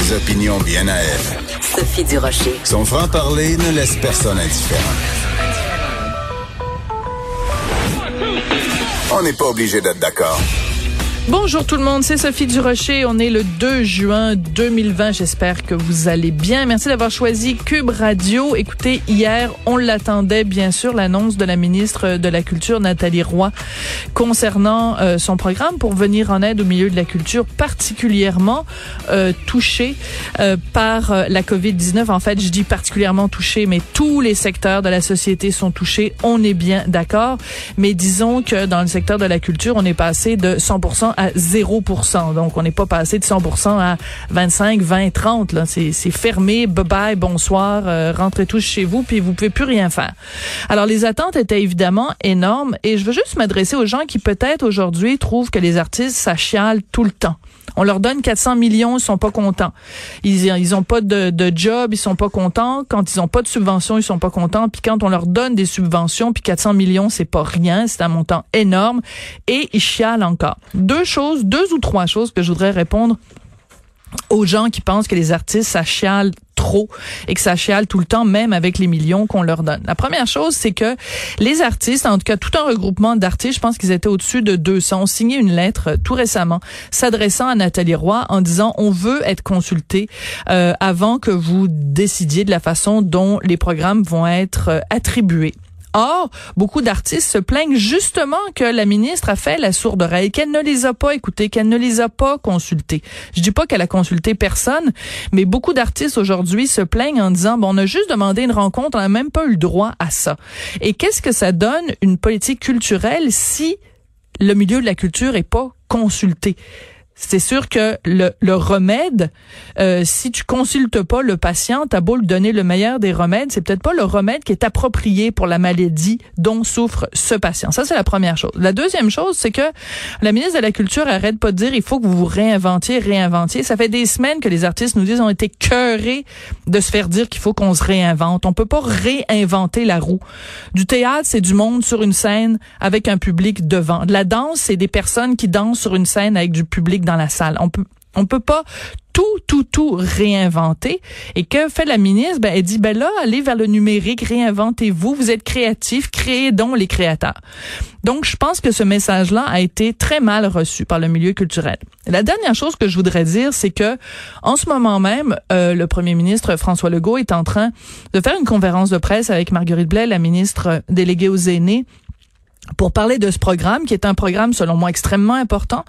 Des opinions bien à elle. Sophie Durocher. Son franc-parler ne laisse personne indifférent. On n'est pas obligé d'être d'accord. Bonjour tout le monde, c'est Sophie Durocher. On est le 2 juin 2020. J'espère que vous allez bien. Merci d'avoir choisi Cube Radio. Écoutez, hier, on l'attendait bien sûr, l'annonce de la ministre de la Culture, Nathalie Roy, concernant euh, son programme pour venir en aide au milieu de la culture particulièrement euh, touché euh, par euh, la COVID-19. En fait, je dis particulièrement touché, mais tous les secteurs de la société sont touchés. On est bien d'accord. Mais disons que dans le secteur de la culture, on est passé de 100% à 0%. Donc, on n'est pas passé de 100% à 25, 20, 30. Là, c'est, fermé. Bye bye, bonsoir, euh, rentrez tous chez vous, puis vous pouvez plus rien faire. Alors, les attentes étaient évidemment énormes, et je veux juste m'adresser aux gens qui peut-être aujourd'hui trouvent que les artistes ça chiale tout le temps. On leur donne 400 millions, ils sont pas contents. Ils ils ont pas de, job, ils sont pas contents. Quand ils ont pas de subventions, ils sont pas contents. Puis quand on leur donne des subventions, puis 400 millions, c'est pas rien, c'est un montant énorme, et ils chialent encore. Deux choses, deux ou trois choses que je voudrais répondre aux gens qui pensent que les artistes, ça chiale trop et que ça chiale tout le temps, même avec les millions qu'on leur donne. La première chose, c'est que les artistes, en tout cas tout un regroupement d'artistes, je pense qu'ils étaient au-dessus de 200, ont signé une lettre euh, tout récemment s'adressant à Nathalie Roy en disant on veut être consulté euh, avant que vous décidiez de la façon dont les programmes vont être euh, attribués. Or, beaucoup d'artistes se plaignent justement que la ministre a fait la sourde oreille, qu'elle ne les a pas écoutés, qu'elle ne les a pas consultés. Je dis pas qu'elle a consulté personne, mais beaucoup d'artistes aujourd'hui se plaignent en disant, bon, on a juste demandé une rencontre, on n'a même pas eu le droit à ça. Et qu'est-ce que ça donne une politique culturelle si le milieu de la culture est pas consulté? C'est sûr que le, le remède, euh, si tu consultes pas le patient, t'as beau lui donner le meilleur des remèdes, c'est peut-être pas le remède qui est approprié pour la maladie dont souffre ce patient. Ça, c'est la première chose. La deuxième chose, c'est que la ministre de la Culture arrête pas de dire il faut que vous vous réinventiez, réinventiez. Ça fait des semaines que les artistes nous disent on été cœurés de se faire dire qu'il faut qu'on se réinvente. On peut pas réinventer la roue. Du théâtre, c'est du monde sur une scène avec un public devant. De la danse, c'est des personnes qui dansent sur une scène avec du public la salle. On peut on peut pas tout, tout, tout réinventer. Et que fait la ministre? Ben, elle dit, ben là, allez vers le numérique, réinventez-vous, vous êtes créatifs, créez donc les créateurs. Donc, je pense que ce message-là a été très mal reçu par le milieu culturel. La dernière chose que je voudrais dire, c'est que, en ce moment même, euh, le premier ministre François Legault est en train de faire une conférence de presse avec Marguerite Blais, la ministre déléguée aux aînés, pour parler de ce programme, qui est un programme, selon moi, extrêmement important,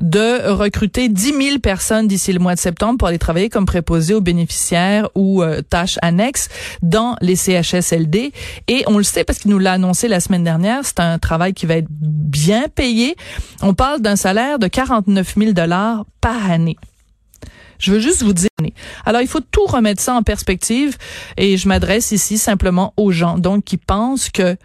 de recruter 10 000 personnes d'ici le mois de septembre pour aller travailler comme préposés aux bénéficiaires ou euh, tâches annexes dans les CHSLD. Et on le sait parce qu'il nous l'a annoncé la semaine dernière, c'est un travail qui va être bien payé. On parle d'un salaire de 49 000 dollars par année. Je veux juste vous dire. Alors, il faut tout remettre ça en perspective et je m'adresse ici simplement aux gens, donc, qui pensent que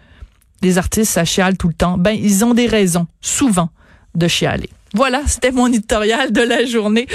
les artistes, ça chiale tout le temps. Ben, ils ont des raisons, souvent, de chialer. Voilà, c'était mon éditorial de la journée.